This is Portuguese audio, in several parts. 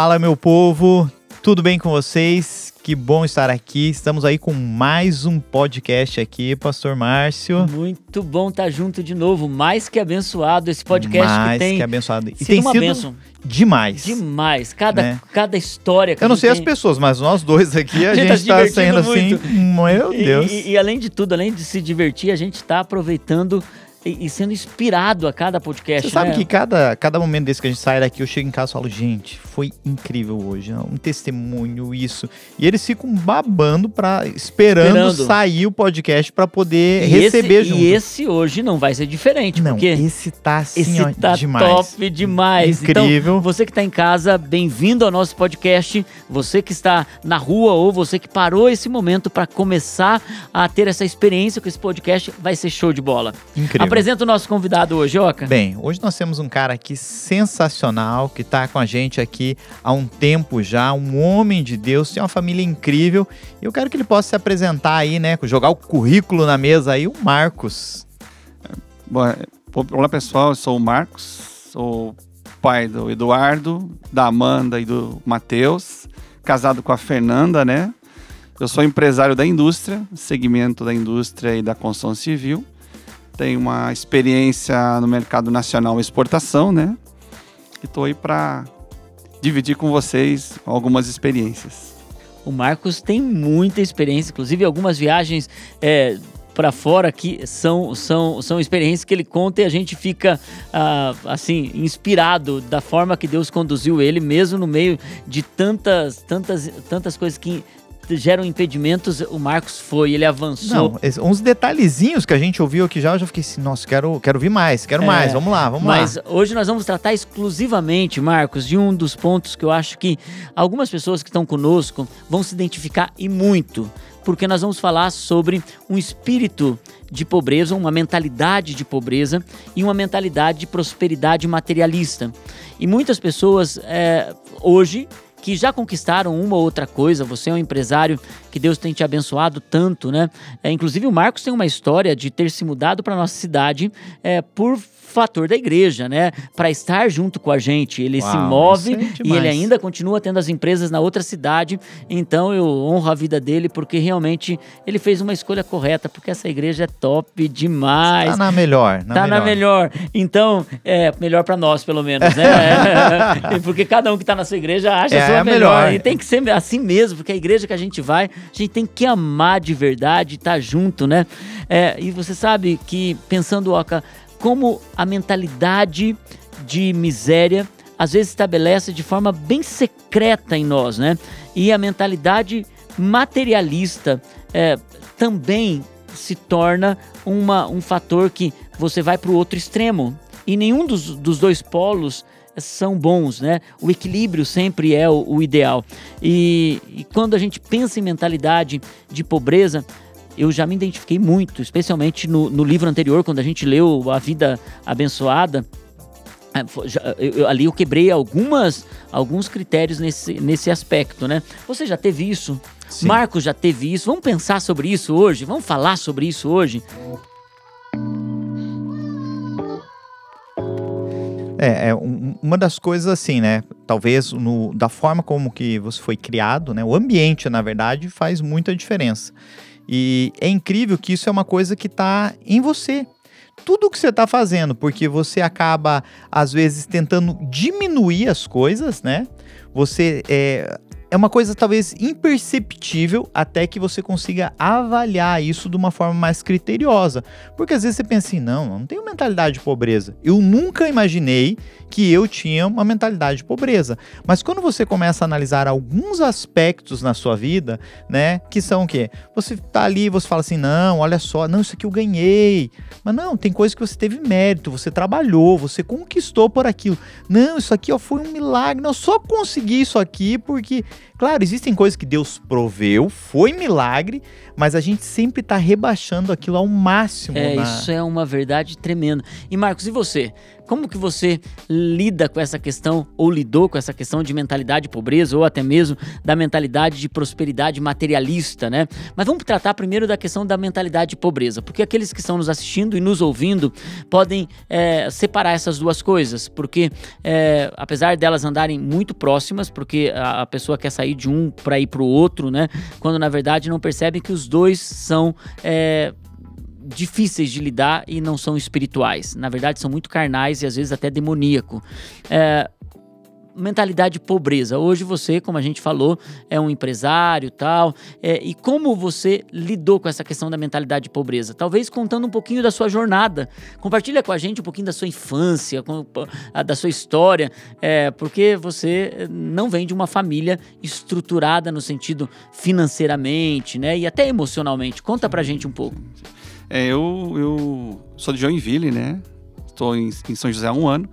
Fala, meu povo, tudo bem com vocês? Que bom estar aqui. Estamos aí com mais um podcast aqui, Pastor Márcio. Muito bom estar junto de novo. Mais que abençoado esse podcast mais que tem. que abençoado. E tem uma sido bênção. demais. Demais. Cada, né? cada história Eu não sei tem... as pessoas, mas nós dois aqui, a, a gente, está tá saindo assim. Meu Deus. E, e, e, além de tudo, além de se divertir, a gente está aproveitando e, sendo inspirado a cada podcast. Você sabe né? que cada, cada momento desse que a gente sai daqui, eu chego em casa e falo, gente, foi incrível hoje, um testemunho, isso. E eles ficam babando para esperando, esperando, sair o podcast para poder e receber esse, junto. E esse hoje não vai ser diferente, não, porque esse tá assim, esse ó, tá demais. top demais. Incrível. Então, você que tá em casa, bem-vindo ao nosso podcast. Você que está na rua ou você que parou esse momento para começar a ter essa experiência com esse podcast, vai ser show de bola. Incrível. Apresenta o nosso convidado hoje, Oca. Bem, hoje nós temos um cara aqui sensacional que está com a gente aqui há um tempo já, um homem de Deus, tem uma família incrível. E eu quero que ele possa se apresentar aí, né? Jogar o currículo na mesa aí, o Marcos. Bom, olá pessoal, eu sou o Marcos, sou pai do Eduardo, da Amanda e do Matheus, casado com a Fernanda, né? Eu sou empresário da indústria, segmento da indústria e da construção civil tenho uma experiência no mercado nacional exportação, né? E estou aí para dividir com vocês algumas experiências. O Marcos tem muita experiência, inclusive algumas viagens é, para fora que são, são, são experiências que ele conta e a gente fica ah, assim inspirado da forma que Deus conduziu ele, mesmo no meio de tantas, tantas, tantas coisas que geram impedimentos, o Marcos foi, ele avançou. Não, uns detalhezinhos que a gente ouviu aqui já, eu já fiquei assim, nossa, quero, quero vir mais, quero é, mais, vamos lá, vamos mas lá. Mas hoje nós vamos tratar exclusivamente, Marcos, de um dos pontos que eu acho que algumas pessoas que estão conosco vão se identificar e muito, porque nós vamos falar sobre um espírito de pobreza, uma mentalidade de pobreza e uma mentalidade de prosperidade materialista. E muitas pessoas é, hoje que já conquistaram uma ou outra coisa. Você é um empresário que Deus tem te abençoado tanto, né? É, inclusive o Marcos tem uma história de ter se mudado para nossa cidade é, por fator da igreja, né? Para estar junto com a gente. Ele Uau, se move é e ele ainda continua tendo as empresas na outra cidade. Então eu honro a vida dele porque realmente ele fez uma escolha correta, porque essa igreja é top demais. Tá na melhor. Na tá melhor. na melhor. Então, é melhor para nós, pelo menos, né? porque cada um que tá na sua igreja acha é, a sua melhor. melhor. E tem que ser assim mesmo, porque a igreja que a gente vai, a gente tem que amar de verdade, estar tá junto, né? É, e você sabe que, pensando, Oca, como a mentalidade de miséria às vezes estabelece de forma bem secreta em nós, né? E a mentalidade materialista é, também se torna uma, um fator que você vai para o outro extremo. E nenhum dos, dos dois polos são bons, né? O equilíbrio sempre é o, o ideal. E, e quando a gente pensa em mentalidade de pobreza, eu já me identifiquei muito, especialmente no, no livro anterior, quando a gente leu A Vida Abençoada. É, eu, ali eu quebrei algumas, alguns critérios nesse, nesse aspecto, né? Você já teve isso? Sim. Marcos já teve isso? Vamos pensar sobre isso hoje? Vamos falar sobre isso hoje? É, é um, uma das coisas assim, né? Talvez no, da forma como que você foi criado, né? O ambiente, na verdade, faz muita diferença. E é incrível que isso é uma coisa que está em você. Tudo que você está fazendo, porque você acaba, às vezes, tentando diminuir as coisas, né? Você é, é uma coisa talvez imperceptível até que você consiga avaliar isso de uma forma mais criteriosa. Porque às vezes você pensa assim, não, eu não tenho mentalidade de pobreza. Eu nunca imaginei que eu tinha uma mentalidade de pobreza. Mas quando você começa a analisar alguns aspectos na sua vida, né, que são o quê? Você tá ali você fala assim, não, olha só, não, isso aqui eu ganhei. Mas não, tem coisa que você teve mérito, você trabalhou, você conquistou por aquilo. Não, isso aqui ó, foi um milagre, não, eu só consegui isso aqui porque Claro, existem coisas que Deus proveu, foi milagre, mas a gente sempre está rebaixando aquilo ao máximo. É, na... isso é uma verdade tremenda. E Marcos, e você? Como que você lida com essa questão, ou lidou com essa questão de mentalidade de pobreza, ou até mesmo da mentalidade de prosperidade materialista, né? Mas vamos tratar primeiro da questão da mentalidade de pobreza, porque aqueles que estão nos assistindo e nos ouvindo podem é, separar essas duas coisas, porque é, apesar delas andarem muito próximas, porque a, a pessoa quer sair de um para ir para o outro, né? Quando na verdade não percebem que os dois são é, difíceis de lidar e não são espirituais. Na verdade, são muito carnais e às vezes até demoníaco. É, mentalidade de pobreza. Hoje você, como a gente falou, é um empresário tal. É, e como você lidou com essa questão da mentalidade de pobreza? Talvez contando um pouquinho da sua jornada. Compartilha com a gente um pouquinho da sua infância, com, da sua história, é, porque você não vem de uma família estruturada no sentido financeiramente, né? E até emocionalmente. Conta pra gente um pouco. É, eu, eu sou de Joinville, né? Estou em, em São José há um ano.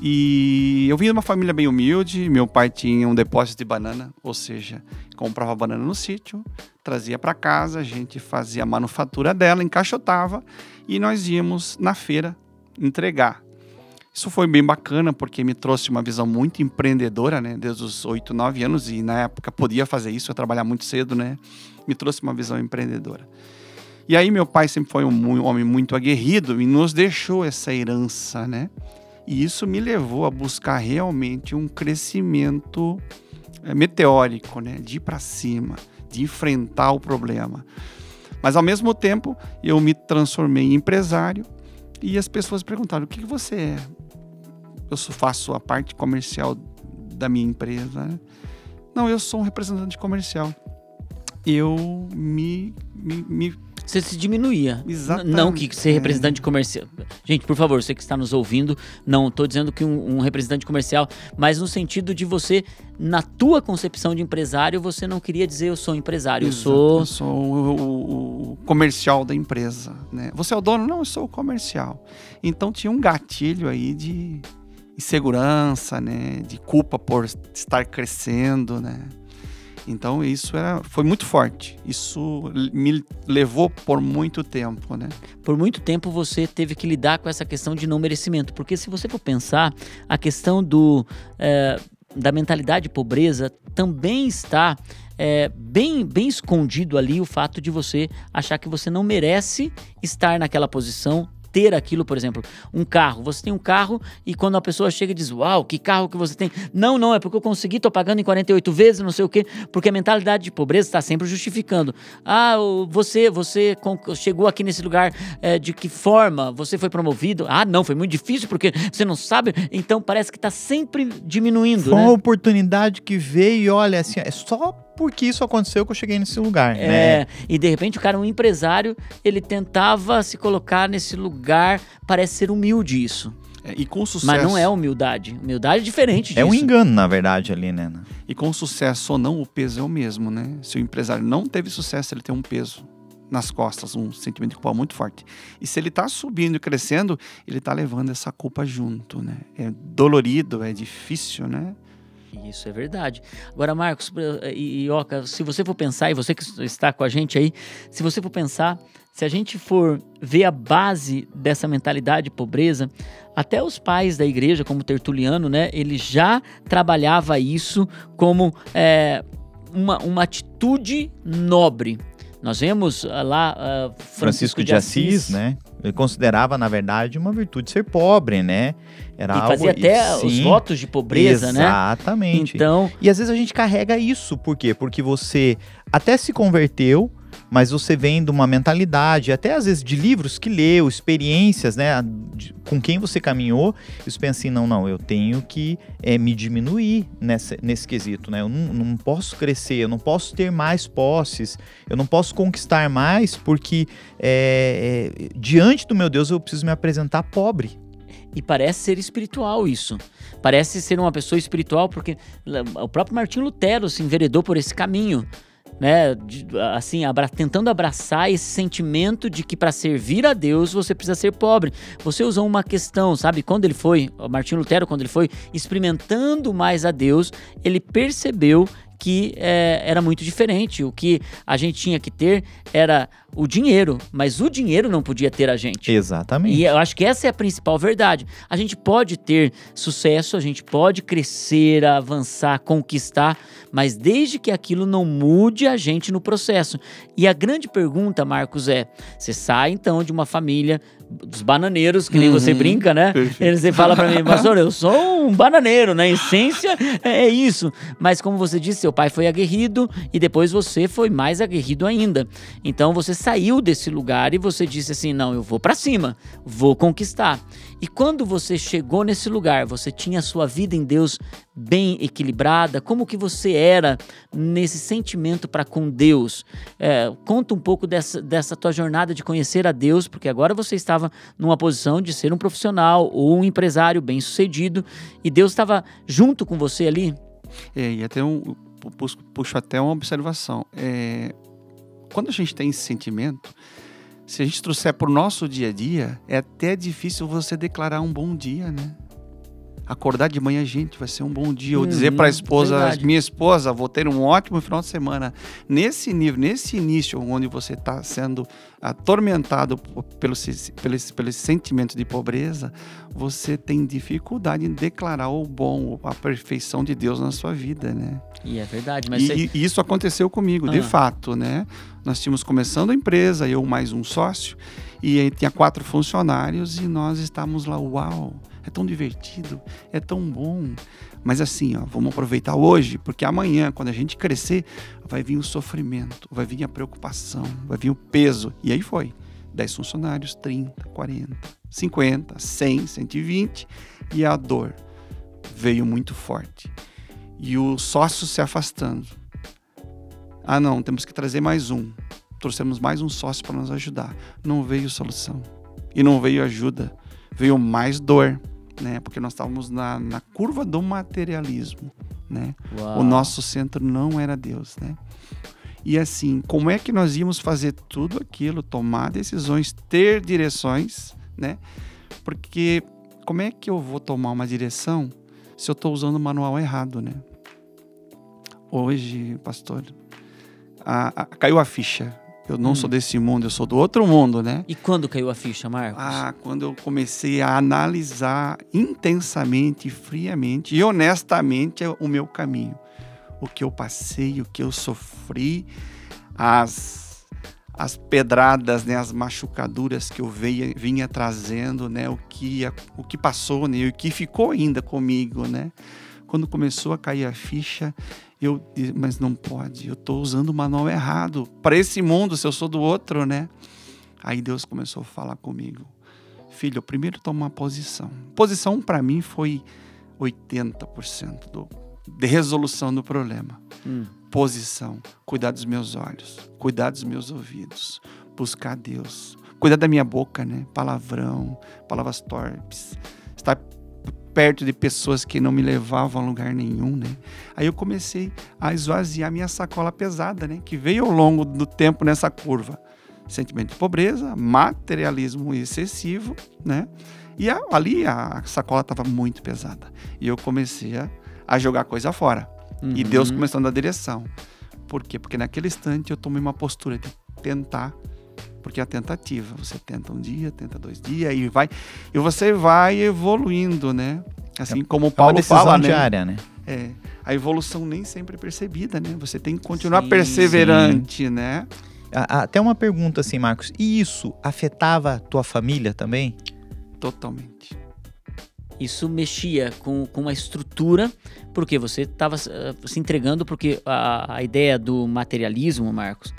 E eu vim de uma família bem humilde. Meu pai tinha um depósito de banana, ou seja, comprava banana no sítio, trazia para casa, a gente fazia a manufatura dela, encaixotava e nós íamos na feira entregar. Isso foi bem bacana porque me trouxe uma visão muito empreendedora, né? Desde os 8, 9 anos e na época podia fazer isso, eu trabalhar muito cedo, né? Me trouxe uma visão empreendedora. E aí meu pai sempre foi um homem muito aguerrido e nos deixou essa herança, né? E isso me levou a buscar realmente um crescimento é, meteórico, né? De ir para cima, de enfrentar o problema. Mas ao mesmo tempo, eu me transformei em empresário e as pessoas perguntaram: o que, você é? Eu faço a parte comercial da minha empresa. Né? Não, eu sou um representante comercial. Eu me, me, me você se diminuía. Exatamente. Não que ser representante comercial. Gente, por favor, você que está nos ouvindo, não estou dizendo que um, um, representante comercial, mas no sentido de você, na tua concepção de empresário, você não queria dizer eu sou empresário, Exato. eu sou. Eu sou o, o, o, comercial da empresa. Né? Você é o dono? Não, eu sou o comercial. Então tinha um gatilho aí de insegurança, né? De culpa por estar crescendo, né? Então isso era, foi muito forte. Isso me levou por muito tempo, né? Por muito tempo você teve que lidar com essa questão de não merecimento, porque se você for pensar, a questão do é, da mentalidade de pobreza também está é, bem, bem escondido ali o fato de você achar que você não merece estar naquela posição ter aquilo, por exemplo, um carro. Você tem um carro e quando a pessoa chega e diz, uau, que carro que você tem? Não, não, é porque eu consegui, tô pagando em 48 vezes, não sei o quê, porque a mentalidade de pobreza está sempre justificando. Ah, você, você chegou aqui nesse lugar é, de que forma? Você foi promovido? Ah, não, foi muito difícil porque você não sabe. Então parece que está sempre diminuindo. Foi né? uma oportunidade que veio e olha, assim, é só porque isso aconteceu que eu cheguei nesse lugar, é, né? E de repente o cara, um empresário, ele tentava se colocar nesse lugar, parece ser humilde isso. É, e com sucesso. Mas não é humildade. Humildade é diferente disso. É um engano, na verdade, ali, né? E com sucesso ou não, o peso é o mesmo, né? Se o empresário não teve sucesso, ele tem um peso nas costas, um sentimento de culpa muito forte. E se ele está subindo e crescendo, ele está levando essa culpa junto, né? É dolorido, é difícil, né? Isso é verdade. Agora, Marcos e Oca, se você for pensar, e você que está com a gente aí, se você for pensar, se a gente for ver a base dessa mentalidade de pobreza, até os pais da igreja, como Tertuliano, né, ele já trabalhava isso como é, uma, uma atitude nobre. Nós vemos uh, lá uh, Francisco, Francisco, de, Assis, Assis, né? Ele considerava, na verdade, uma virtude ser pobre, né? Era e algo, fazia até sim, os votos de pobreza, exatamente. né? Exatamente. Então, e às vezes a gente carrega isso, por quê? Porque você até se converteu, mas você vem de uma mentalidade, até às vezes de livros que leu, experiências, né, de, com quem você caminhou, e você pensa assim, não, não, eu tenho que é, me diminuir nessa, nesse quesito, né, eu não, não posso crescer, eu não posso ter mais posses, eu não posso conquistar mais, porque é, é, diante do meu Deus eu preciso me apresentar pobre. E parece ser espiritual isso. Parece ser uma pessoa espiritual, porque o próprio Martinho Lutero se enveredou por esse caminho né, assim, abra, tentando abraçar esse sentimento de que para servir a Deus você precisa ser pobre. Você usou uma questão, sabe? Quando ele foi, Martinho Lutero, quando ele foi experimentando mais a Deus, ele percebeu que é, era muito diferente. O que a gente tinha que ter era o dinheiro, mas o dinheiro não podia ter a gente. Exatamente. E eu acho que essa é a principal verdade. A gente pode ter sucesso, a gente pode crescer, avançar, conquistar, mas desde que aquilo não mude a gente no processo. E a grande pergunta, Marcos, é: você sai então de uma família dos bananeiros, que nem uhum, você brinca, né? Perfeito. Você fala para mim, pastor, eu sou um bananeiro, na essência é isso. Mas como você disse, seu pai foi aguerrido e depois você foi mais aguerrido ainda. Então você saiu desse lugar e você disse assim: não, eu vou para cima, vou conquistar. E quando você chegou nesse lugar, você tinha a sua vida em Deus bem equilibrada? Como que você era nesse sentimento para com Deus? É, conta um pouco dessa, dessa tua jornada de conhecer a Deus, porque agora você estava numa posição de ser um profissional ou um empresário bem sucedido e Deus estava junto com você ali. É, e até um puxo até uma observação. É, quando a gente tem esse sentimento, se a gente trouxer para o nosso dia a dia, é até difícil você declarar um bom dia, né? Acordar de manhã, gente, vai ser um bom dia. Ou dizer para a uhum, esposa, verdade. minha esposa, vou ter um ótimo final de semana. Nesse nível, nesse início, onde você está sendo atormentado pelo, pelo, pelo sentimento de pobreza, você tem dificuldade em declarar o bom, a perfeição de Deus na sua vida, né? E é verdade, mas... E, você... e isso aconteceu comigo, ah. de fato, né? Nós tínhamos começando a empresa, eu mais um sócio, e tinha quatro funcionários e nós estávamos lá, uau, é tão divertido, é tão bom. Mas assim, ó, vamos aproveitar hoje, porque amanhã, quando a gente crescer, vai vir o sofrimento, vai vir a preocupação, vai vir o peso. E aí foi. 10 funcionários, 30, 40, 50, 100, 120 e a dor veio muito forte. E o sócio se afastando. Ah, não, temos que trazer mais um. Trouxemos mais um sócio para nos ajudar. Não veio solução. E não veio ajuda. Veio mais dor, né? Porque nós estávamos na, na curva do materialismo, né? O nosso centro não era Deus, né? E assim, como é que nós íamos fazer tudo aquilo, tomar decisões, ter direções, né? Porque como é que eu vou tomar uma direção se eu estou usando o manual errado, né? Hoje, pastor, a, a, caiu a ficha. Eu não hum. sou desse mundo, eu sou do outro mundo, né? E quando caiu a ficha, Marcos? Ah, quando eu comecei a analisar intensamente, friamente e honestamente o meu caminho. O que eu passei, o que eu sofri, as, as pedradas, né, as machucaduras que eu veia, vinha trazendo, né, o que, o que passou, né, o que ficou ainda comigo, né? Quando começou a cair a ficha, eu, mas não pode, eu estou usando o manual errado para esse mundo, se eu sou do outro, né? Aí Deus começou a falar comigo. Filho, primeiro toma uma posição. Posição para mim foi 80% do, de resolução do problema. Hum. Posição, cuidar dos meus olhos, cuidar dos meus ouvidos, buscar Deus, cuidar da minha boca, né? Palavrão, palavras torpes, estar perto de pessoas que não me levavam a lugar nenhum, né? Aí eu comecei a esvaziar minha sacola pesada, né? Que veio ao longo do tempo nessa curva. Sentimento de pobreza, materialismo excessivo, né? E a, ali a sacola estava muito pesada. E eu comecei a, a jogar coisa fora. Uhum. E Deus começou a dar direção. Por quê? Porque naquele instante eu tomei uma postura de tentar porque é a tentativa, você tenta um dia, tenta dois dias e vai e você vai evoluindo, né? Assim é, como o Paulo é uma fala, né? diária, né? É, a evolução nem sempre é percebida, né? Você tem que continuar sim, perseverante, sim. né? Até uma pergunta assim, Marcos. E isso afetava a tua família também? Totalmente. Isso mexia com, com uma estrutura, porque você estava uh, se entregando, porque a, a ideia do materialismo, Marcos,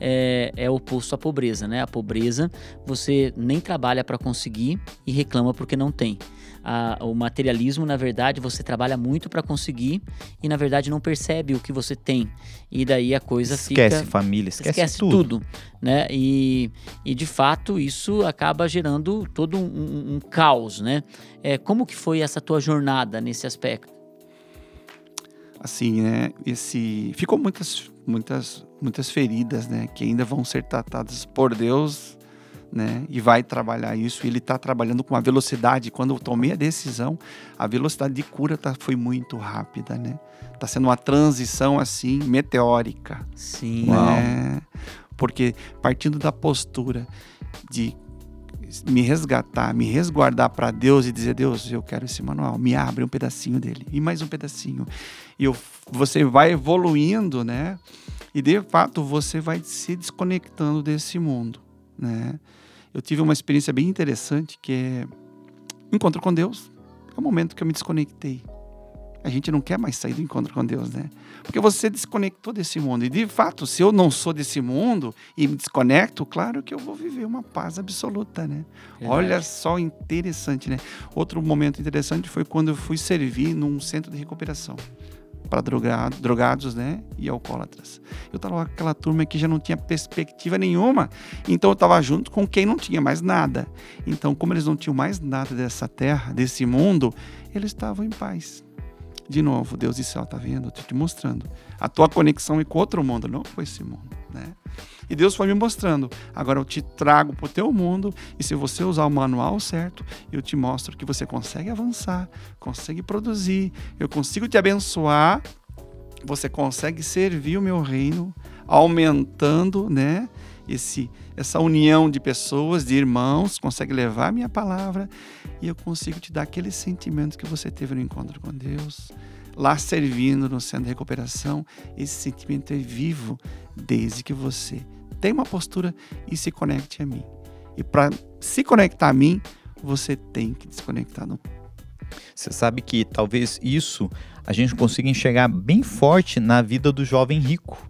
é, é oposto à pobreza, né? A pobreza você nem trabalha para conseguir e reclama porque não tem. A, o materialismo, na verdade, você trabalha muito para conseguir e, na verdade, não percebe o que você tem. E daí a coisa esquece fica. Esquece família, esquece, esquece tudo. tudo. né? E, e, de fato, isso acaba gerando todo um, um, um caos, né? É, como que foi essa tua jornada nesse aspecto? Assim, né? Esse... Ficou muitas, muitas muitas feridas, né, que ainda vão ser tratadas por Deus né? E vai trabalhar isso. Ele está trabalhando com uma velocidade. Quando eu tomei a decisão, a velocidade de cura tá, foi muito rápida, né? Tá sendo uma transição assim meteórica. Sim. Né? Porque partindo da postura de me resgatar, me resguardar para Deus e dizer Deus, eu quero esse manual, me abre um pedacinho dele e mais um pedacinho. E eu, você vai evoluindo, né? E de fato você vai se desconectando desse mundo, né? Eu tive uma experiência bem interessante que é encontro com Deus. É o momento que eu me desconectei a gente não quer mais sair do encontro com Deus, né? Porque você desconectou desse mundo. E de fato, se eu não sou desse mundo e me desconecto, claro que eu vou viver uma paz absoluta, né? Verdade. Olha só interessante, né? Outro momento interessante foi quando eu fui servir num centro de recuperação para drogado, drogados, né, e alcoólatras. Eu estava com aquela turma que já não tinha perspectiva nenhuma, então eu estava junto com quem não tinha mais nada. Então, como eles não tinham mais nada dessa terra, desse mundo, eles estavam em paz. De novo, Deus disse, ó, tá vendo? Eu tô te mostrando. A tua conexão é com outro mundo, não com esse mundo, né? E Deus foi me mostrando. Agora eu te trago para o teu mundo e se você usar o manual certo, eu te mostro que você consegue avançar, consegue produzir, eu consigo te abençoar, você consegue servir o meu reino, aumentando, né? Esse, essa união de pessoas, de irmãos, consegue levar a minha palavra e eu consigo te dar aquele sentimento que você teve no encontro com Deus, lá servindo no centro de recuperação. Esse sentimento é vivo desde que você tem uma postura e se conecte a mim. E para se conectar a mim, você tem que desconectar do você sabe que talvez isso a gente consiga enxergar bem forte na vida do jovem rico.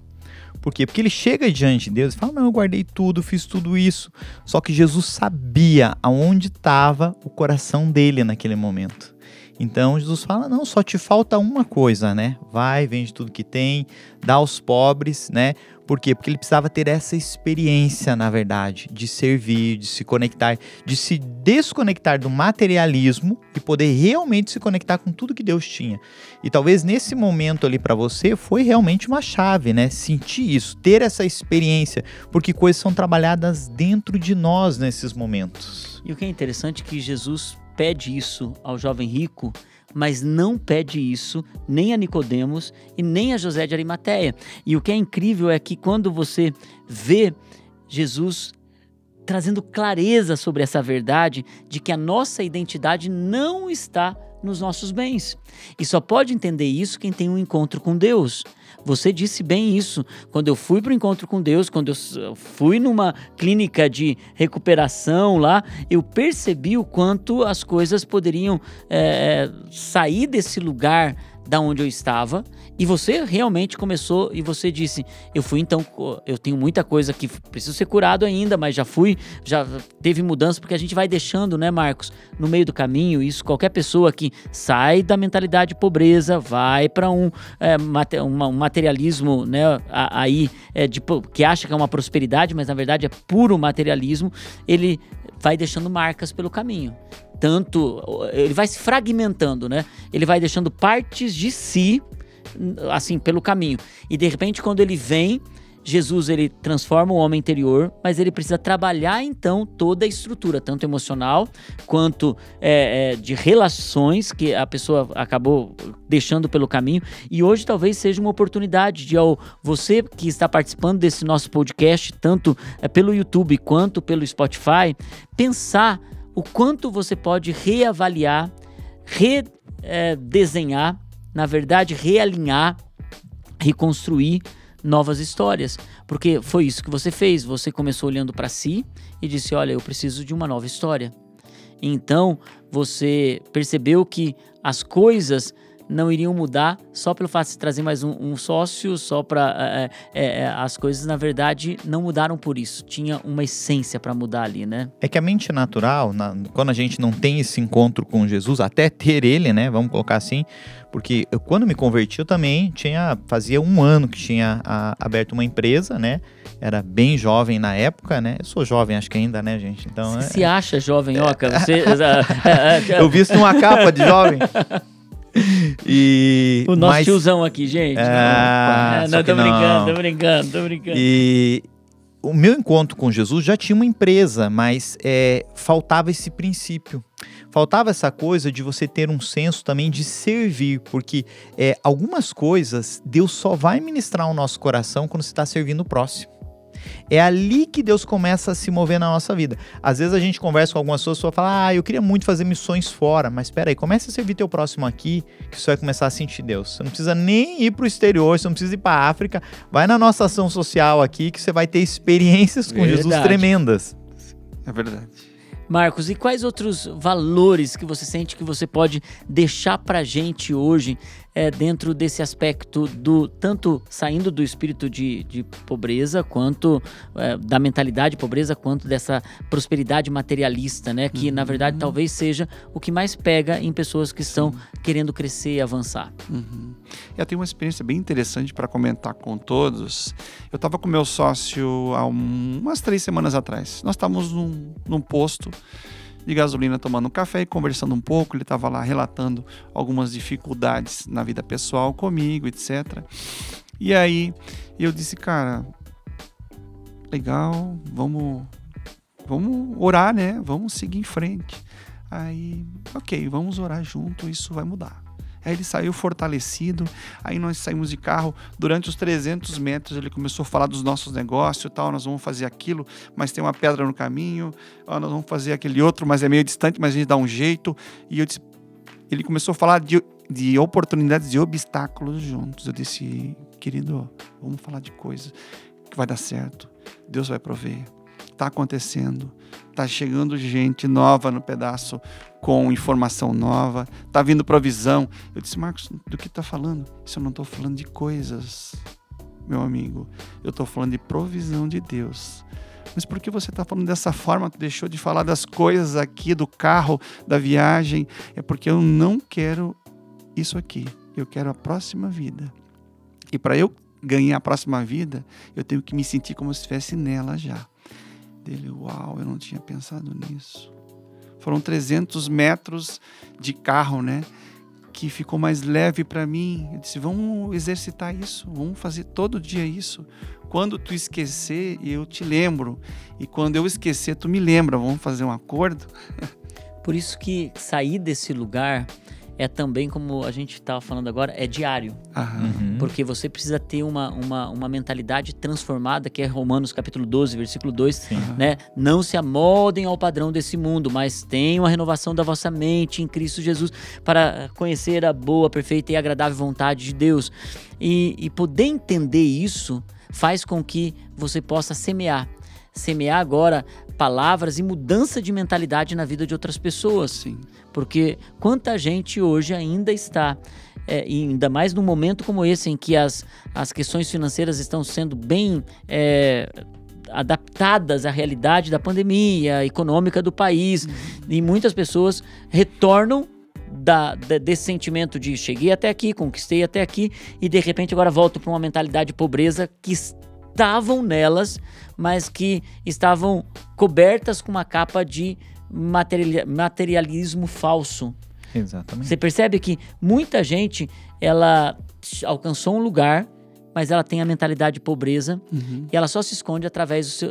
Por quê? Porque ele chega diante de Deus e fala: Não, eu guardei tudo, fiz tudo isso. Só que Jesus sabia aonde estava o coração dele naquele momento. Então Jesus fala: Não, só te falta uma coisa, né? Vai, vende tudo que tem, dá aos pobres, né? Por quê? Porque ele precisava ter essa experiência, na verdade, de servir, de se conectar, de se desconectar do materialismo e poder realmente se conectar com tudo que Deus tinha. E talvez nesse momento ali para você foi realmente uma chave, né? Sentir isso, ter essa experiência, porque coisas são trabalhadas dentro de nós nesses momentos. E o que é interessante é que Jesus pede isso ao jovem rico mas não pede isso nem a Nicodemos e nem a José de Arimateia. E o que é incrível é que quando você vê Jesus trazendo clareza sobre essa verdade de que a nossa identidade não está nos nossos bens. E só pode entender isso quem tem um encontro com Deus. Você disse bem isso. Quando eu fui para o encontro com Deus, quando eu fui numa clínica de recuperação lá, eu percebi o quanto as coisas poderiam é, sair desse lugar da onde eu estava e você realmente começou e você disse eu fui então eu tenho muita coisa que preciso ser curado ainda mas já fui já teve mudança porque a gente vai deixando né Marcos no meio do caminho isso. Qualquer pessoa que sai da mentalidade de pobreza vai para um, é, um materialismo né aí é, de, que acha que é uma prosperidade mas na verdade é puro materialismo ele vai deixando marcas pelo caminho tanto. Ele vai se fragmentando, né? Ele vai deixando partes de si, assim, pelo caminho. E de repente, quando ele vem, Jesus ele transforma o homem interior, mas ele precisa trabalhar então toda a estrutura, tanto emocional quanto é, é, de relações que a pessoa acabou deixando pelo caminho. E hoje talvez seja uma oportunidade de ao você que está participando desse nosso podcast, tanto é, pelo YouTube quanto pelo Spotify, pensar o quanto você pode reavaliar, redesenhar, na verdade, realinhar, reconstruir novas histórias, porque foi isso que você fez. Você começou olhando para si e disse: Olha, eu preciso de uma nova história. Então você percebeu que as coisas não iriam mudar só pelo fato de se trazer mais um, um sócio, só para é, é, é, as coisas na verdade não mudaram por isso. Tinha uma essência para mudar ali, né? É que a mente natural, na, quando a gente não tem esse encontro com Jesus, até ter ele, né? Vamos colocar assim, porque eu, quando me converti eu também tinha fazia um ano que tinha a, aberto uma empresa, né? Era bem jovem na época, né? Eu sou jovem, acho que ainda, né, gente? Então, Você é, se acha jovem, Oca? Você... eu visto uma capa de jovem. E, o nosso mas... tiozão aqui, gente. Ah, não, não tô brincando, tô brincando, tô brincando. E, o meu encontro com Jesus já tinha uma empresa, mas é, faltava esse princípio. Faltava essa coisa de você ter um senso também de servir, porque é, algumas coisas Deus só vai ministrar o nosso coração quando você está servindo o próximo. É ali que Deus começa a se mover na nossa vida. Às vezes a gente conversa com algumas pessoas e fala: Ah, eu queria muito fazer missões fora, mas espera aí, comece a servir teu próximo aqui, que você vai começar a sentir Deus. Você não precisa nem ir para o exterior, você não precisa ir para a África. Vai na nossa ação social aqui que você vai ter experiências com verdade. Jesus tremendas. É verdade. Marcos, e quais outros valores que você sente que você pode deixar para gente hoje é, dentro desse aspecto do tanto saindo do espírito de, de pobreza quanto é, da mentalidade de pobreza quanto dessa prosperidade materialista, né? Que uhum. na verdade uhum. talvez seja o que mais pega em pessoas que estão querendo crescer e avançar. Uhum. Eu tenho uma experiência bem interessante para comentar com todos. Eu estava com meu sócio há umas três semanas atrás. Nós estávamos num, num posto de gasolina tomando um café e conversando um pouco. Ele estava lá relatando algumas dificuldades na vida pessoal comigo, etc. E aí eu disse, cara, legal, vamos, vamos orar, né? Vamos seguir em frente. Aí, ok, vamos orar junto, isso vai mudar. Aí ele saiu fortalecido. Aí nós saímos de carro. Durante os 300 metros, ele começou a falar dos nossos negócios tal. Nós vamos fazer aquilo, mas tem uma pedra no caminho. Ah, nós vamos fazer aquele outro, mas é meio distante, mas a gente dá um jeito. E eu disse, ele começou a falar de, de oportunidades e obstáculos juntos. Eu disse, querido, vamos falar de coisas que vai dar certo. Deus vai prover. Está acontecendo. Está chegando gente nova no pedaço com informação nova, tá vindo provisão. Eu disse, Marcos, do que tá falando? Isso eu não estou falando de coisas, meu amigo. Eu estou falando de provisão de Deus. Mas por que você está falando dessa forma? Tu deixou de falar das coisas aqui, do carro, da viagem. É porque eu não quero isso aqui. Eu quero a próxima vida. E para eu ganhar a próxima vida, eu tenho que me sentir como se estivesse nela já. Dele, uau, eu não tinha pensado nisso. Foram 300 metros de carro, né? Que ficou mais leve para mim. Eu disse: vamos exercitar isso, vamos fazer todo dia isso. Quando tu esquecer, eu te lembro. E quando eu esquecer, tu me lembra. Vamos fazer um acordo? Por isso que sair desse lugar é também, como a gente estava falando agora, é diário. Uhum. Porque você precisa ter uma, uma, uma mentalidade transformada, que é Romanos capítulo 12, versículo 2, né? Não se amoldem ao padrão desse mundo, mas tenham a renovação da vossa mente em Cristo Jesus para conhecer a boa, perfeita e agradável vontade de Deus. E, e poder entender isso faz com que você possa semear. Semear agora palavras e mudança de mentalidade na vida de outras pessoas. Sim. Porque quanta gente hoje ainda está, é, ainda mais num momento como esse, em que as, as questões financeiras estão sendo bem. É, adaptadas à realidade da pandemia econômica do país uhum. e muitas pessoas retornam da, da, desse sentimento de cheguei até aqui, conquistei até aqui e de repente agora volto para uma mentalidade de pobreza que estavam nelas, mas que estavam cobertas com uma capa de materialismo falso. Exatamente. Você percebe que muita gente ela alcançou um lugar mas ela tem a mentalidade de pobreza uhum. e ela só se esconde através do seu,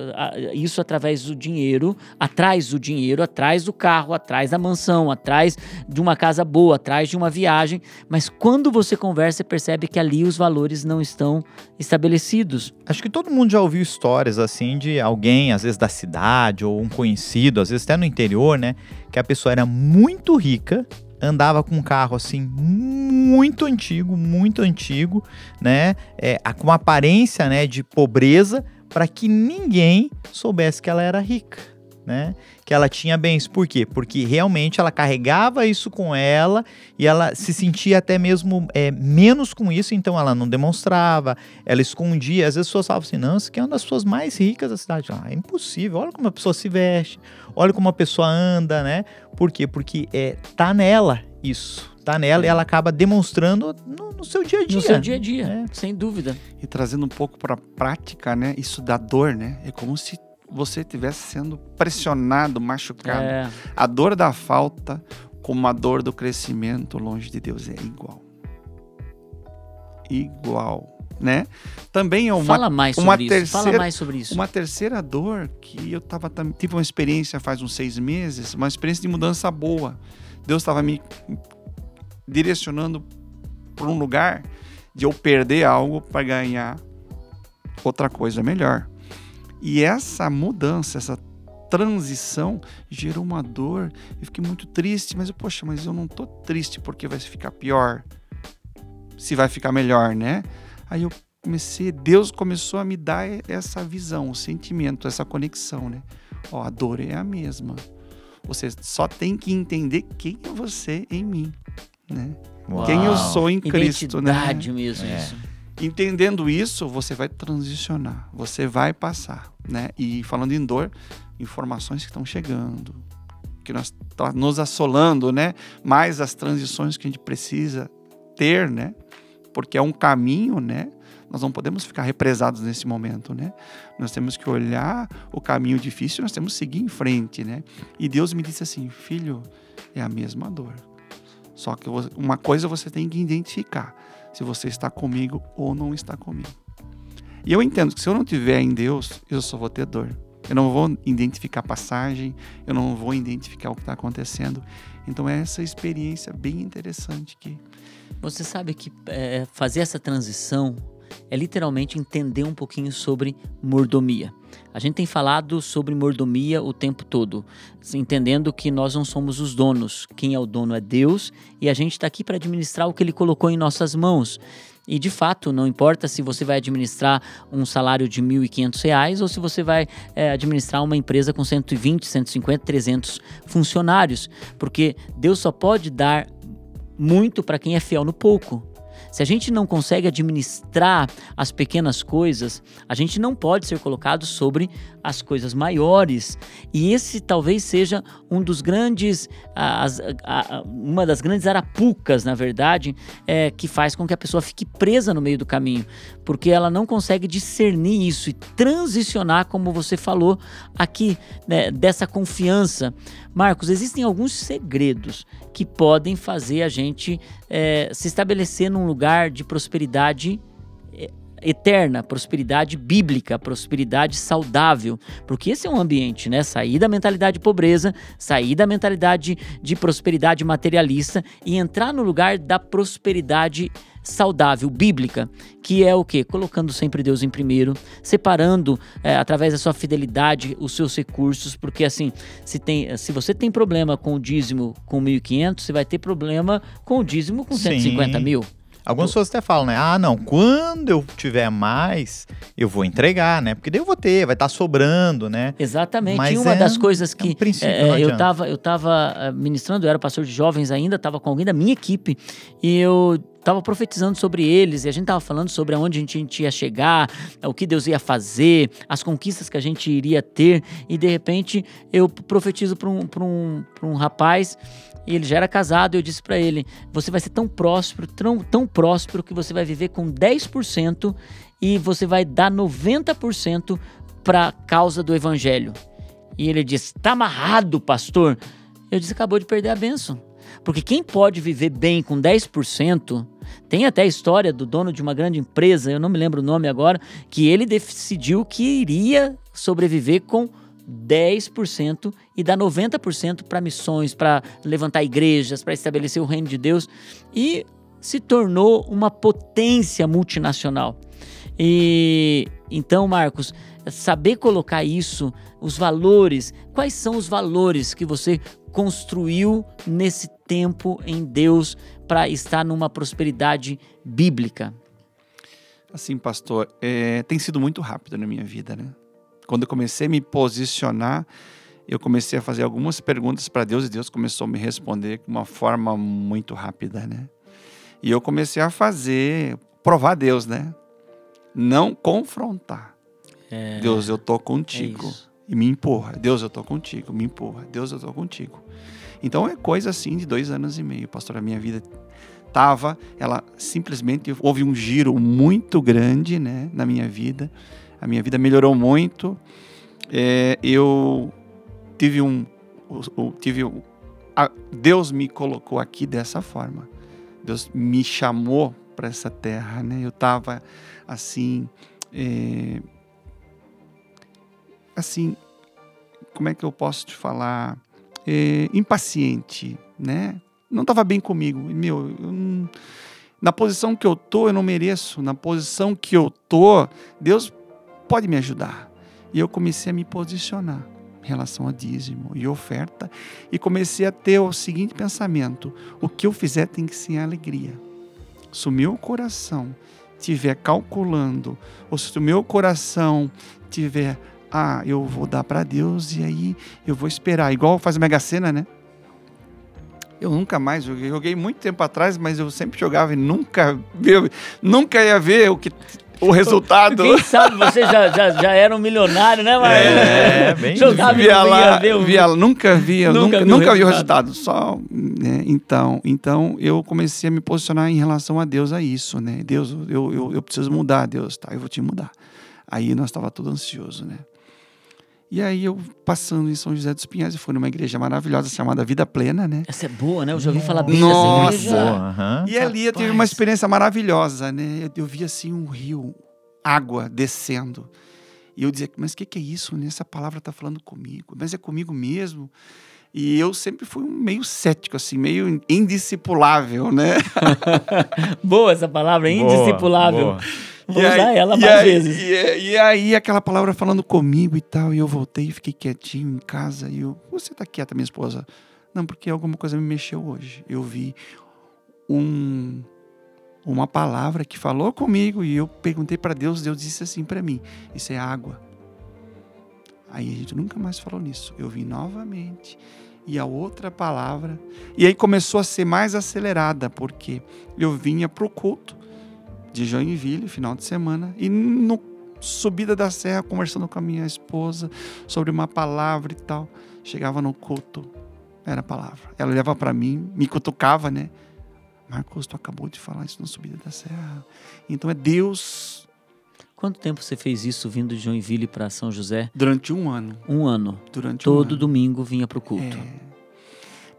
isso através do dinheiro, atrás do dinheiro, atrás do carro, atrás da mansão, atrás de uma casa boa, atrás de uma viagem. Mas quando você conversa, você percebe que ali os valores não estão estabelecidos. Acho que todo mundo já ouviu histórias assim de alguém, às vezes da cidade ou um conhecido, às vezes até no interior, né, que a pessoa era muito rica andava com um carro assim muito antigo, muito antigo, né? É, com aparência, né, de pobreza, para que ninguém soubesse que ela era rica né? Que ela tinha bens. Por quê? Porque realmente ela carregava isso com ela e ela se sentia até mesmo é, menos com isso, então ela não demonstrava, ela escondia. Às vezes as pessoas falavam assim: não, isso aqui é uma das pessoas mais ricas da cidade. Ah, é impossível. Olha como a pessoa se veste, olha como a pessoa anda, né? Por quê? Porque é, tá nela isso. Tá nela e ela acaba demonstrando no, no, seu dia a dia. No seu dia a dia, é. sem dúvida. E trazendo um pouco para a prática, né? Isso dá dor, né? É como se você estivesse sendo pressionado, machucado. É. A dor da falta, como a dor do crescimento longe de Deus, é igual. Igual. né? Também é uma Fala mais sobre uma isso. terceira, Fala mais sobre isso. Uma terceira dor que eu tava tive uma experiência faz uns seis meses, uma experiência de mudança boa. Deus estava me direcionando para um lugar de eu perder algo para ganhar outra coisa melhor. E essa mudança, essa transição gerou uma dor. Eu fiquei muito triste, mas eu, poxa, mas eu não tô triste porque vai ficar pior. Se vai ficar melhor, né? Aí eu comecei, Deus começou a me dar essa visão, o sentimento, essa conexão, né? Ó, a dor é a mesma. Você só tem que entender quem é você em mim, né? Uau. Quem eu sou em Cristo, né? Identidade mesmo é. isso. Entendendo isso, você vai transicionar, você vai passar, né? E falando em dor, informações que estão chegando, que nós tá nos assolando, né? Mais as transições que a gente precisa ter, né? Porque é um caminho, né? Nós não podemos ficar represados nesse momento, né? Nós temos que olhar o caminho difícil, nós temos que seguir em frente, né? E Deus me disse assim, filho, é a mesma dor. Só que uma coisa você tem que identificar se você está comigo ou não está comigo. E eu entendo que se eu não tiver em Deus, eu só vou ter dor. Eu não vou identificar passagem, eu não vou identificar o que está acontecendo. Então é essa experiência bem interessante que. Você sabe que é, fazer essa transição é literalmente entender um pouquinho sobre mordomia. A gente tem falado sobre mordomia o tempo todo, entendendo que nós não somos os donos. Quem é o dono é Deus e a gente está aqui para administrar o que Ele colocou em nossas mãos. E de fato, não importa se você vai administrar um salário de R$ 1.500 ou se você vai é, administrar uma empresa com 120, 150, 300 funcionários, porque Deus só pode dar muito para quem é fiel no pouco. Se a gente não consegue administrar as pequenas coisas, a gente não pode ser colocado sobre as coisas maiores. E esse talvez seja um dos grandes, as, a, uma das grandes arapucas, na verdade, é, que faz com que a pessoa fique presa no meio do caminho, porque ela não consegue discernir isso e transicionar, como você falou aqui, né, dessa confiança. Marcos, existem alguns segredos que podem fazer a gente é, se estabelecer num lugar de prosperidade eterna, prosperidade bíblica, prosperidade saudável, porque esse é um ambiente, né? Sair da mentalidade de pobreza, sair da mentalidade de prosperidade materialista e entrar no lugar da prosperidade saudável, bíblica, que é o que? Colocando sempre Deus em primeiro, separando é, através da sua fidelidade os seus recursos, porque assim, se, tem, se você tem problema com o dízimo com 1.500, você vai ter problema com o dízimo com Sim. 150 mil. Algumas pessoas até falam, né? Ah, não, quando eu tiver mais, eu vou entregar, né? Porque daí eu vou ter, vai estar tá sobrando, né? Exatamente. Mas e uma é, das coisas que é um eu estava eu tava eh, ministrando, eu era pastor de jovens ainda, estava com alguém da minha equipe, e eu estava profetizando sobre eles e a gente estava falando sobre aonde a gente ia chegar, o que Deus ia fazer, as conquistas que a gente iria ter, e de repente eu profetizo para um, um, um rapaz e ele já era casado, eu disse para ele: você vai ser tão próspero, tão, tão próspero que você vai viver com 10% e você vai dar 90% para a causa do evangelho. E ele disse: "Tá amarrado, pastor?" Eu disse: "Acabou de perder a bênção." Porque quem pode viver bem com 10%, tem até a história do dono de uma grande empresa, eu não me lembro o nome agora, que ele decidiu que iria sobreviver com 10% e dá 90% para missões, para levantar igrejas, para estabelecer o reino de Deus e se tornou uma potência multinacional. E então, Marcos, saber colocar isso, os valores, quais são os valores que você construiu nesse tempo em Deus para estar numa prosperidade bíblica? Assim, pastor, é, tem sido muito rápido na minha vida, né? Quando eu comecei a me posicionar, eu comecei a fazer algumas perguntas para Deus e Deus começou a me responder de uma forma muito rápida, né? E eu comecei a fazer, provar Deus, né? Não confrontar. É, Deus, eu tô contigo. É e me empurra. Deus, eu tô contigo. Me empurra. Deus, eu tô contigo. Então é coisa assim de dois anos e meio, pastor. A minha vida tava, ela simplesmente houve um giro muito grande, né, na minha vida a minha vida melhorou muito. É, eu tive um, tive a, Deus me colocou aqui dessa forma. Deus me chamou para essa terra, né? Eu estava assim, é, assim, como é que eu posso te falar? É, impaciente, né? Não estava bem comigo. Meu, eu, na posição que eu tô, eu não mereço. Na posição que eu tô, Deus pode me ajudar. E eu comecei a me posicionar em relação a dízimo e oferta e comecei a ter o seguinte pensamento: o que eu fizer tem que ser alegria. Se o meu coração estiver calculando, ou se o meu coração tiver, ah, eu vou dar para Deus e aí eu vou esperar, igual faz a Mega Sena, né? Eu nunca mais joguei. Joguei muito tempo atrás, mas eu sempre jogava e nunca, nunca ia ver o que o resultado. Quem sabe você já, já, já era um milionário, né, Marcos? É, bem Jogava via lá, ver o... via, nunca via, nunca, nunca, nunca vi o resultado. Só, né, então, então eu comecei a me posicionar em relação a Deus a isso, né? Deus, eu, eu, eu preciso mudar, Deus, tá? Eu vou te mudar. Aí nós estava todo ansioso, né? E aí eu passando em São José dos Pinhais, eu fui numa igreja maravilhosa chamada Vida Plena, né? Essa é boa, né? Eu já ouvi falar bem Nossa. dessa igreja. Nossa! Uhum. E ali eu tive uma experiência maravilhosa, né? Eu, eu vi assim um rio, água descendo. E eu dizia, mas o que, que, é isso? Né? Essa palavra está falando comigo. Mas é comigo mesmo? E eu sempre fui um meio cético, assim, meio indiscipulável, né? boa essa palavra, indiscipulável. Boa, boa. Vou e usar aí, ela mais aí, vezes. E, e, aí, aquela palavra falando comigo e tal, e eu voltei, fiquei quietinho em casa, e eu, você tá quieta, minha esposa? Não, porque alguma coisa me mexeu hoje. Eu vi um, uma palavra que falou comigo, e eu perguntei para Deus, Deus disse assim para mim: Isso é água. Aí a gente nunca mais falou nisso. Eu vi novamente. E a outra palavra. E aí começou a ser mais acelerada, porque eu vinha para o culto de Joinville, final de semana, e no subida da serra, conversando com a minha esposa sobre uma palavra e tal. Chegava no culto, era a palavra. Ela olhava para mim, me cutucava, né? Marcos, tu acabou de falar isso na subida da serra. Então é Deus. Quanto tempo você fez isso vindo de Joinville para São José? Durante um ano. Um ano. Durante Todo um ano. domingo vinha para o culto. É.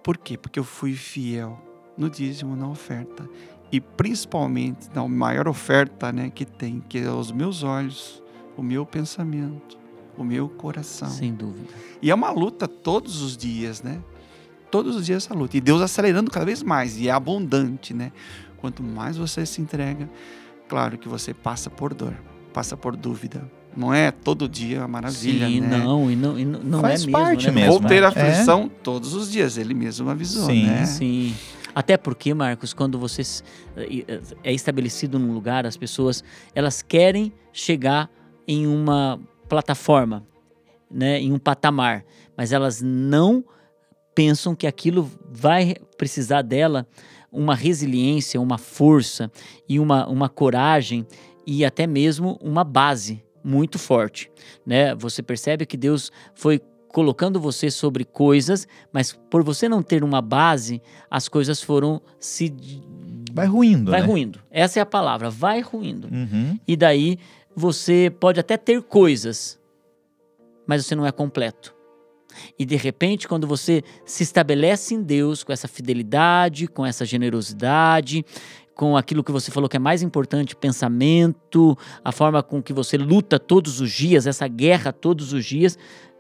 Por quê? Porque eu fui fiel no dízimo, na oferta e principalmente na maior oferta né, que tem, que é os meus olhos, o meu pensamento, o meu coração. Sem dúvida. E é uma luta todos os dias, né? Todos os dias essa luta. E Deus acelerando cada vez mais, e é abundante, né? Quanto mais você se entrega, claro que você passa por dor, passa por dúvida. Não é todo dia uma maravilha, Sim, né? não, e não, e não Faz é mesmo, parte né? mesmo. Vou ter é. aflição é. todos os dias, ele mesmo avisou, Sim, né? Sim. Até porque, Marcos, quando você é estabelecido num lugar, as pessoas elas querem chegar em uma plataforma, né, em um patamar, mas elas não pensam que aquilo vai precisar dela uma resiliência, uma força e uma, uma coragem e até mesmo uma base muito forte, né? Você percebe que Deus foi colocando você sobre coisas, mas por você não ter uma base, as coisas foram se. Vai ruindo. Vai né? ruindo. Essa é a palavra, vai ruindo. Uhum. E daí você pode até ter coisas, mas você não é completo. E de repente, quando você se estabelece em Deus com essa fidelidade, com essa generosidade, com aquilo que você falou que é mais importante, pensamento, a forma com que você luta todos os dias, essa guerra todos os dias,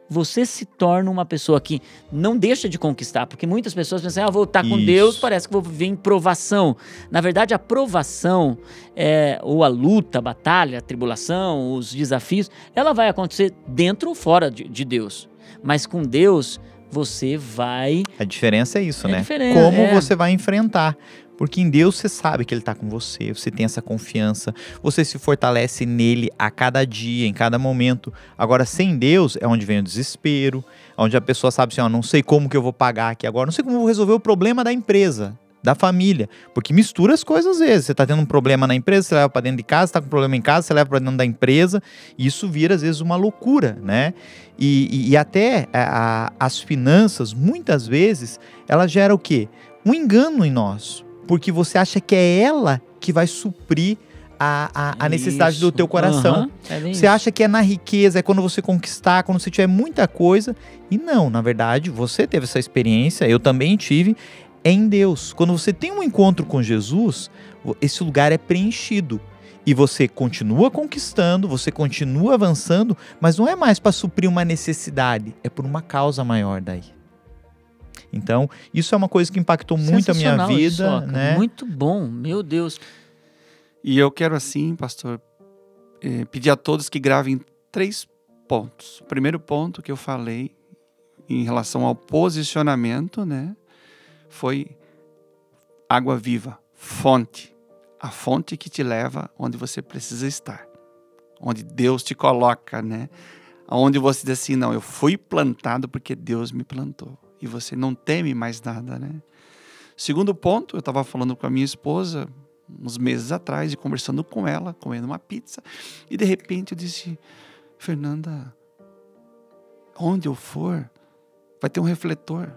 você se torna uma pessoa que não deixa de conquistar, porque muitas pessoas pensam, ah, vou estar com Isso. Deus, parece que vou viver em provação. Na verdade, a provação, é, ou a luta, a batalha, a tribulação, os desafios, ela vai acontecer dentro ou fora de, de Deus. Mas com Deus, você vai. A diferença é isso, É né? Como é. você vai enfrentar. Porque em Deus você sabe que Ele está com você, você tem essa confiança, você se fortalece nele a cada dia, em cada momento. Agora, sem Deus é onde vem o desespero, onde a pessoa sabe assim: ó, não sei como que eu vou pagar aqui agora, não sei como eu vou resolver o problema da empresa, da família. Porque mistura as coisas às vezes. Você está tendo um problema na empresa, você leva para dentro de casa, está com um problema em casa, você leva para dentro da empresa, e isso vira às vezes uma loucura, né? E, e- e até a- a- as finanças, muitas vezes, ela gera o quê? Um engano em nós. Porque você acha que é ela que vai suprir a, a, a necessidade do Isso. teu coração. Aham, é Você isso. acha que é na riqueza, é quando você conquistar, quando você tiver muita coisa. E não, na verdade, você teve essa experiência, eu também tive. é em Deus. Quando você tem um encontro com Jesus, esse lugar é preenchido. E você continua conquistando, você continua avançando, mas não é mais para suprir uma necessidade, é por uma causa maior daí. Então, isso é uma coisa que impactou muito a minha vida. Isso, né? Muito bom, meu Deus. E eu quero, assim, pastor, eh, pedir a todos que gravem três pontos. O primeiro ponto que eu falei em relação ao posicionamento, né? Foi água viva, fonte. A fonte que te leva onde você precisa estar. Onde Deus te coloca, né? Onde você diz assim, não, eu fui plantado porque Deus me plantou. E você não teme mais nada, né? Segundo ponto, eu estava falando com a minha esposa uns meses atrás e conversando com ela, comendo uma pizza, e de repente eu disse: Fernanda, onde eu for, vai ter um refletor.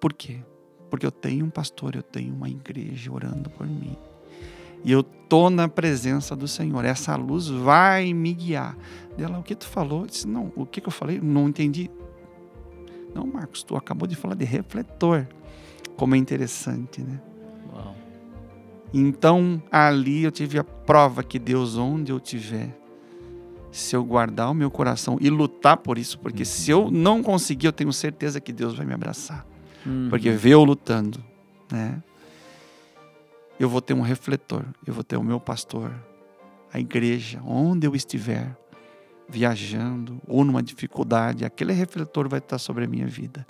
Por quê? Porque eu tenho um pastor, eu tenho uma igreja orando por mim. E eu tô na presença do Senhor. Essa luz vai me guiar. Dela, o que tu falou? Eu disse, não, o que, que eu falei? Não entendi. Não, Marcos, tu acabou de falar de refletor. Como é interessante, né? Uau. Então, ali eu tive a prova que Deus, onde eu tiver, se eu guardar o meu coração e lutar por isso, porque uhum. se eu não conseguir, eu tenho certeza que Deus vai me abraçar. Uhum. Porque vê eu lutando, né? Eu vou ter um refletor, eu vou ter o meu pastor, a igreja, onde eu estiver, viajando ou numa dificuldade, aquele refletor vai estar sobre a minha vida.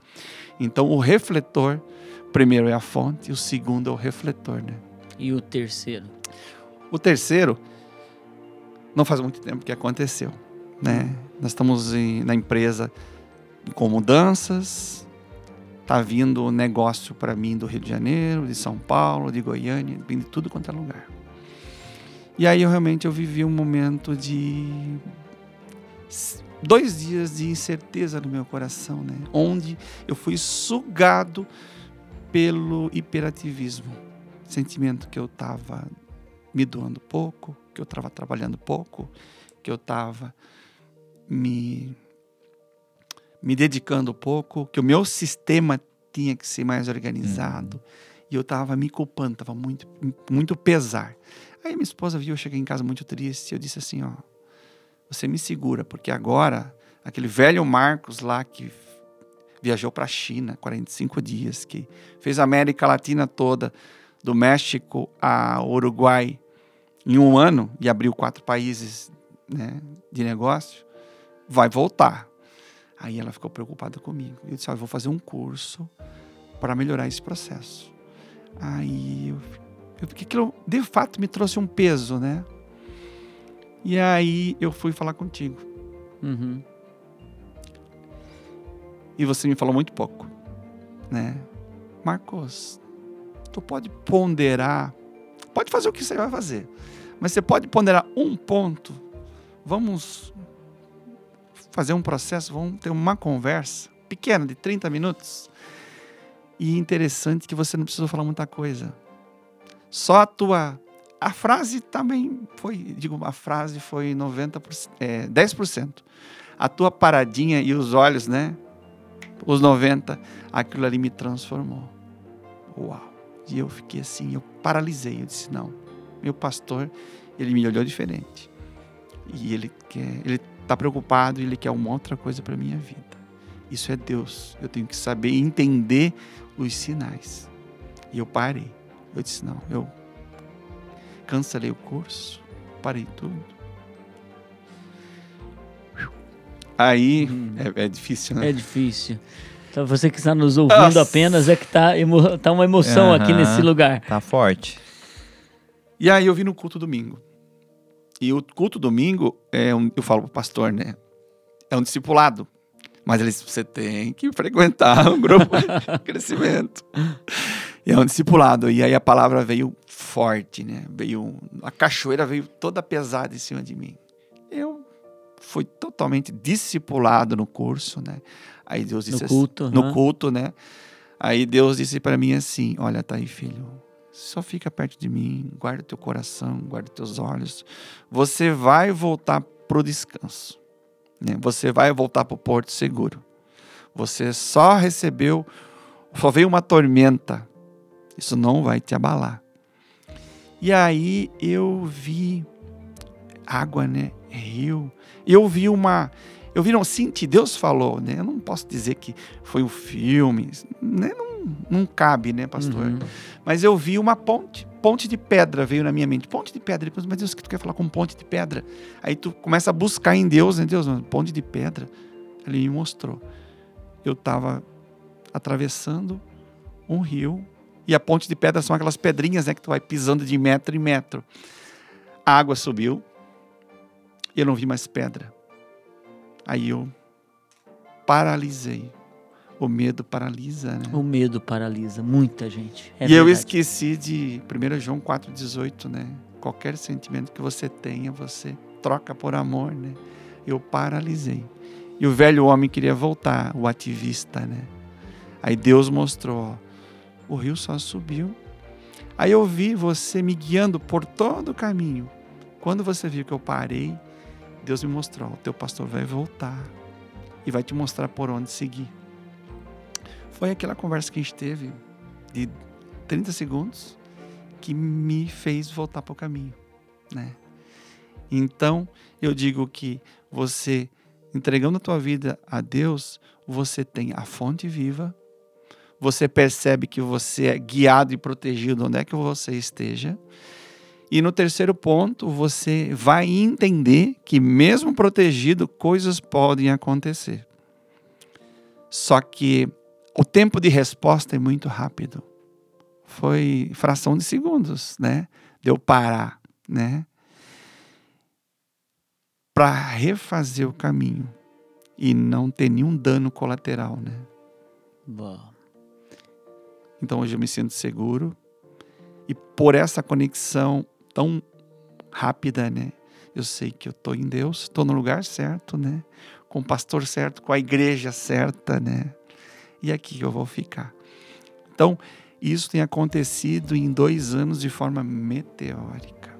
Então, o refletor, primeiro é a fonte, o segundo é o refletor, né? E o terceiro? O terceiro não faz muito tempo que aconteceu, né? Nós estamos em, na empresa com mudanças, tá vindo negócio para mim do Rio de Janeiro, de São Paulo, de Goiânia, de tudo quanto é lugar. E aí eu realmente eu vivi um momento de dois dias de incerteza no meu coração, né? Onde eu fui sugado pelo hiperativismo, sentimento que eu estava me doando pouco, que eu estava trabalhando pouco, que eu estava me, me dedicando pouco, que o meu sistema tinha que ser mais organizado. Uhum. E eu estava me culpando, estava muito, muito pesar. Aí minha esposa viu eu cheguei em casa muito triste. Eu disse assim: Ó, você me segura, porque agora, aquele velho Marcos lá que viajou para a China 45 dias, que fez a América Latina toda, do México a Uruguai, em um ano e abriu quatro países né, de negócio, vai voltar. Aí ela ficou preocupada comigo. Eu disse: ah, eu vou fazer um curso para melhorar esse processo. Aí eu, eu porque aquilo de fato me trouxe um peso, né? E aí eu fui falar contigo. Uhum. E você me falou muito pouco, né? Marcos, tu pode ponderar, pode fazer o que você vai fazer, mas você pode ponderar um ponto. Vamos fazer um processo, vamos ter uma conversa pequena de 30 minutos. E interessante que você não precisou falar muita coisa. Só a tua a frase também foi, digo, a frase foi 90%, é, 10%. A tua paradinha e os olhos, né? Os 90, aquilo ali me transformou. Uau. E eu fiquei assim, eu paralisei, eu disse não. Meu pastor, ele me olhou diferente. E ele quer, ele está preocupado ele quer uma outra coisa para minha vida. Isso é Deus. Eu tenho que saber entender os sinais. E eu parei. Eu disse não, eu cancelei o curso, parei tudo. Aí hum. é, é, difícil, né? É difícil. Então você que está nos ouvindo Nossa. apenas é que tá, emo, tá uma emoção uhum. aqui nesse lugar. Tá forte. E aí eu vim no culto domingo. E o culto domingo é um, eu falo pro pastor, né? É um discipulado. Mas eles, você tem que frequentar um grupo de crescimento. E é um discipulado. E aí a palavra veio forte, né? Veio, a cachoeira veio toda pesada em cima de mim. Eu fui totalmente discipulado no curso, né? Aí Deus disse no culto, assim, no culto, né? Aí Deus disse para mim assim: "Olha, tá aí, filho. Só fica perto de mim, guarda teu coração, guarda teus olhos. Você vai voltar pro descanso, né? Você vai voltar pro porto seguro. Você só recebeu só veio uma tormenta. Isso não vai te abalar. E aí eu vi água, né? Rio. Eu vi uma. Eu vi, não, senti, Deus falou, né? Eu não posso dizer que foi um filme, né? Não, não cabe, né, pastor? Uhum. Mas eu vi uma ponte, ponte de pedra veio na minha mente. Ponte de pedra. Depois, mas Deus, o que tu quer falar com ponte de pedra? Aí tu começa a buscar em Deus, né? Deus, ponte de pedra. Ele me mostrou. Eu estava atravessando um rio e a ponte de pedra são aquelas pedrinhas, né, que tu vai pisando de metro em metro. A água subiu e eu não vi mais pedra. Aí eu paralisei. O medo paralisa, né? O medo paralisa muita gente. É e verdade. eu esqueci de 1 João 4,18, né? Qualquer sentimento que você tenha, você troca por amor, né? Eu paralisei. E o velho homem queria voltar, o ativista, né? Aí Deus mostrou, ó, o rio só subiu. Aí eu vi você me guiando por todo o caminho. Quando você viu que eu parei, Deus me mostrou: o teu pastor vai voltar e vai te mostrar por onde seguir. Foi aquela conversa que a gente teve de 30 segundos que me fez voltar para o caminho, né? Então, eu digo que você entregando a tua vida a Deus, você tem a fonte viva, você percebe que você é guiado e protegido onde é que você esteja. E no terceiro ponto, você vai entender que, mesmo protegido, coisas podem acontecer. Só que o tempo de resposta é muito rápido. Foi fração de segundos, né? Deu parar, né? Para refazer o caminho e não ter nenhum dano colateral, né? Bom. Então hoje eu me sinto seguro. E por essa conexão tão rápida, né? Eu sei que eu estou em Deus, estou no lugar certo, né? Com o pastor certo, com a igreja certa, né? E aqui eu vou ficar. Então, isso tem acontecido em dois anos de forma meteórica.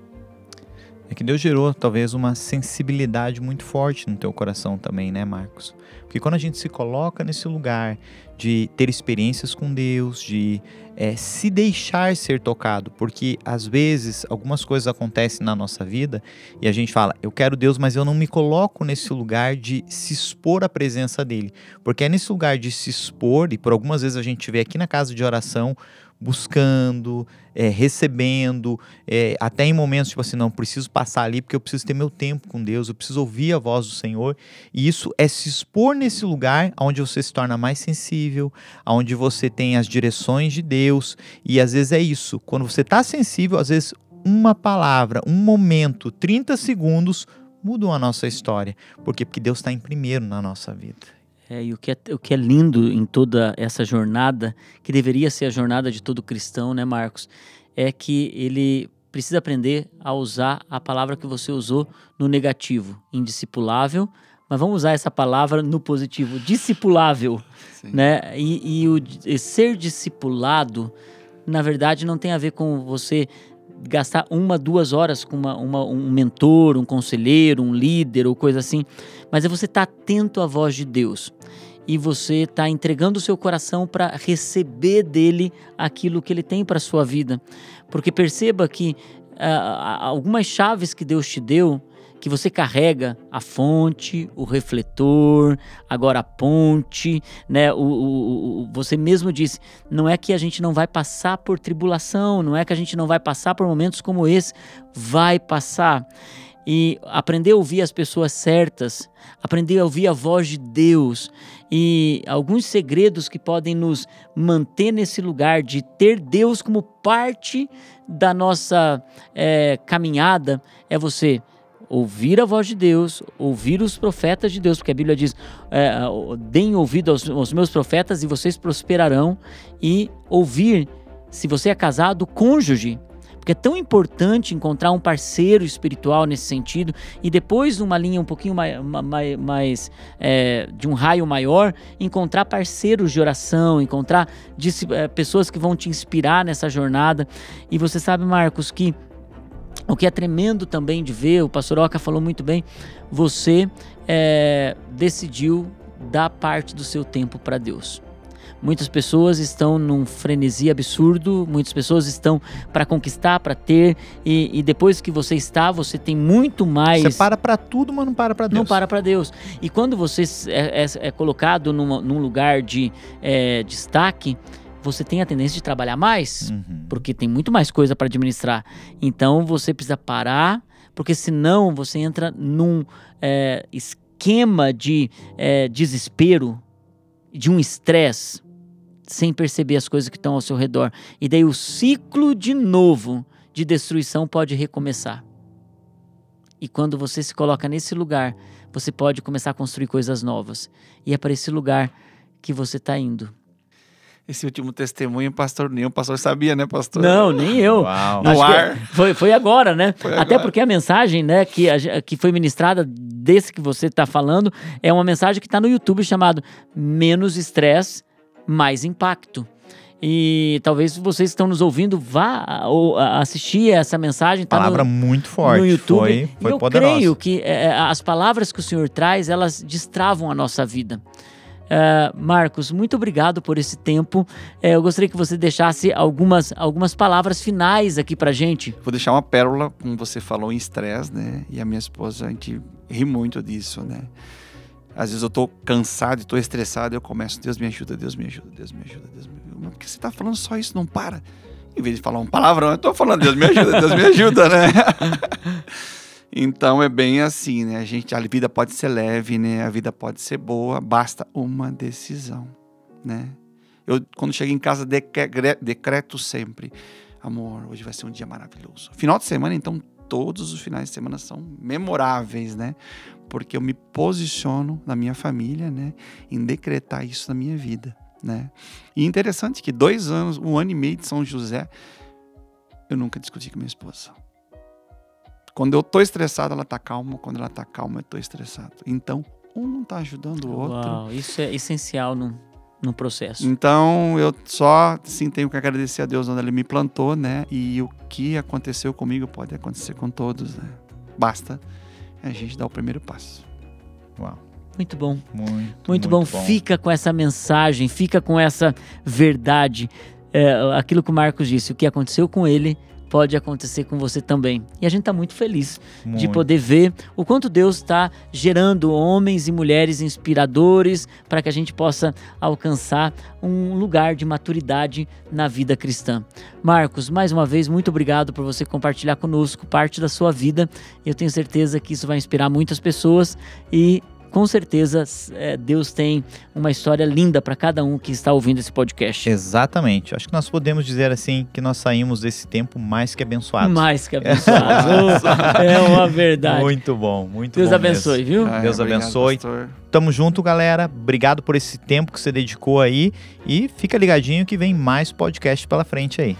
É que Deus gerou talvez uma sensibilidade muito forte no teu coração também, né, Marcos? Porque quando a gente se coloca nesse lugar de ter experiências com Deus, de é, se deixar ser tocado, porque às vezes algumas coisas acontecem na nossa vida e a gente fala, eu quero Deus, mas eu não me coloco nesse lugar de se expor à presença dele, porque é nesse lugar de se expor, e por algumas vezes a gente vê aqui na casa de oração buscando, é, recebendo, é, até em momentos tipo assim, não, preciso passar ali porque eu preciso ter meu tempo com Deus, eu preciso ouvir a voz do Senhor. E isso é se expor nesse lugar onde você se torna mais sensível, onde você tem as direções de Deus. E às vezes é isso, quando você está sensível, às vezes uma palavra, um momento, 30 segundos mudam a nossa história. Por quê? Porque Deus está em primeiro na nossa vida. É, e o que, é, o que é lindo em toda essa jornada, que deveria ser a jornada de todo cristão, né, Marcos? É que ele precisa aprender a usar a palavra que você usou no negativo, indiscipulável, mas vamos usar essa palavra no positivo, discipulável, Sim. né? E, e o e ser discipulado, na verdade, não tem a ver com você gastar uma, duas horas com uma, uma, um mentor, um conselheiro, um líder ou coisa assim, mas é você estar tá atento à voz de Deus e você está entregando o seu coração para receber dele aquilo que ele tem para sua vida, porque perceba que uh, algumas chaves que Deus te deu que você carrega a fonte, o refletor, agora a ponte, né? O, o, o, você mesmo disse, não é que a gente não vai passar por tribulação, não é que a gente não vai passar por momentos como esse, vai passar. E aprender a ouvir as pessoas certas, aprender a ouvir a voz de Deus e alguns segredos que podem nos manter nesse lugar de ter Deus como parte da nossa é, caminhada é você ouvir a voz de Deus, ouvir os profetas de Deus, porque a Bíblia diz: é, deem ouvido aos, aos, meus profetas e vocês prosperarão, e ouvir, se você é casado, cônjuge. Porque é tão importante encontrar um parceiro espiritual nesse sentido, e depois, numa linha um pouquinho mais, mais, mais é, de um raio maior, encontrar parceiros de oração, encontrar é, pessoas que vão te inspirar nessa jornada. E você sabe, Marcos, que o que é tremendo também de ver, o pastor Oca falou muito bem, você é, decidiu dar parte do seu tempo para Deus. Muitas pessoas estão num frenesi absurdo, muitas pessoas estão para conquistar, para ter, e, e, depois que você está, você tem muito mais. Você para para tudo, mas não para para Deus. Não para para Deus. E quando você é, é, é colocado numa, num lugar de é, destaque, você tem a tendência de trabalhar mais, uhum. porque tem muito mais coisa para administrar. Então você precisa parar, porque senão você entra num é, esquema de é, desespero, de um estresse, sem perceber as coisas que estão ao seu redor. E daí o ciclo de novo de destruição pode recomeçar. E quando você se coloca nesse lugar, você pode começar a construir coisas novas. E é para esse lugar que você está indo esse último testemunho, pastor nenhum pastor sabia, né, pastor? Não, nem eu. Uau. No ar. Foi, foi agora, né? Foi Até porque a mensagem, né, que, a, que foi ministrada desse que você está falando, é uma mensagem que está no YouTube chamado Menos Estresse, Mais Impacto. E talvez vocês que estão nos ouvindo vá ou assistir essa mensagem. Tá Palavra no, muito forte. No YouTube. Foi, foi eu poderosa. creio que é, é, as palavras que o Senhor traz, elas destravam a nossa vida. Uh, Marcos, muito obrigado por esse tempo. Uh, eu gostaria que você deixasse algumas, algumas palavras finais aqui pra gente. Vou deixar uma pérola, como você falou, em estresse, né? E a minha esposa, a gente ri muito disso, né? Às vezes eu tô cansado tô estressado, eu começo, Deus me ajuda, Deus me ajuda, Deus me ajuda, Deus me ajuda. Mas por que você tá falando só isso? Não para. Em vez de falar um palavrão, eu tô falando, Deus me ajuda, Deus me ajuda, né? Então é bem assim, né? A gente, a vida pode ser leve, né? A vida pode ser boa, basta uma decisão, né? Eu quando chego em casa decreto sempre, amor, hoje vai ser um dia maravilhoso. Final de semana, então, todos os finais de semana são memoráveis, né? Porque eu me posiciono na minha família, né? Em decretar isso na minha vida, né? E interessante que dois anos, um ano e meio de São José, eu nunca discuti com minha esposa. Quando eu tô estressado, ela tá calma. Quando ela tá calma, eu tô estressado. Então, um não tá ajudando o outro. Uau, isso é essencial no, no processo. Então, eu só sim tenho que agradecer a Deus onde ele me plantou, né? E o que aconteceu comigo pode acontecer com todos, né? Basta a gente dar o primeiro passo. Uau. Muito bom. Muito, muito, muito bom. bom. Fica com essa mensagem, fica com essa verdade. É, aquilo que o Marcos disse, o que aconteceu com ele pode acontecer com você também. E a gente está muito feliz muito. de poder ver o quanto Deus está gerando homens e mulheres inspiradores para que a gente possa alcançar um lugar de maturidade na vida cristã. Marcos, mais uma vez, muito obrigado por você compartilhar conosco parte da sua vida. Eu tenho certeza que isso vai inspirar muitas pessoas e com certeza é, Deus tem uma história linda para cada um que está ouvindo esse podcast. Exatamente. Acho que nós podemos dizer assim que nós saímos desse tempo mais que abençoados. Mais que abençoados. é uma verdade. Muito bom, muito Deus bom. Deus abençoe, mesmo. viu? Ah, Deus obrigado, abençoe. Pastor. Tamo junto, galera. Obrigado por esse tempo que você dedicou aí e fica ligadinho que vem mais podcast pela frente aí.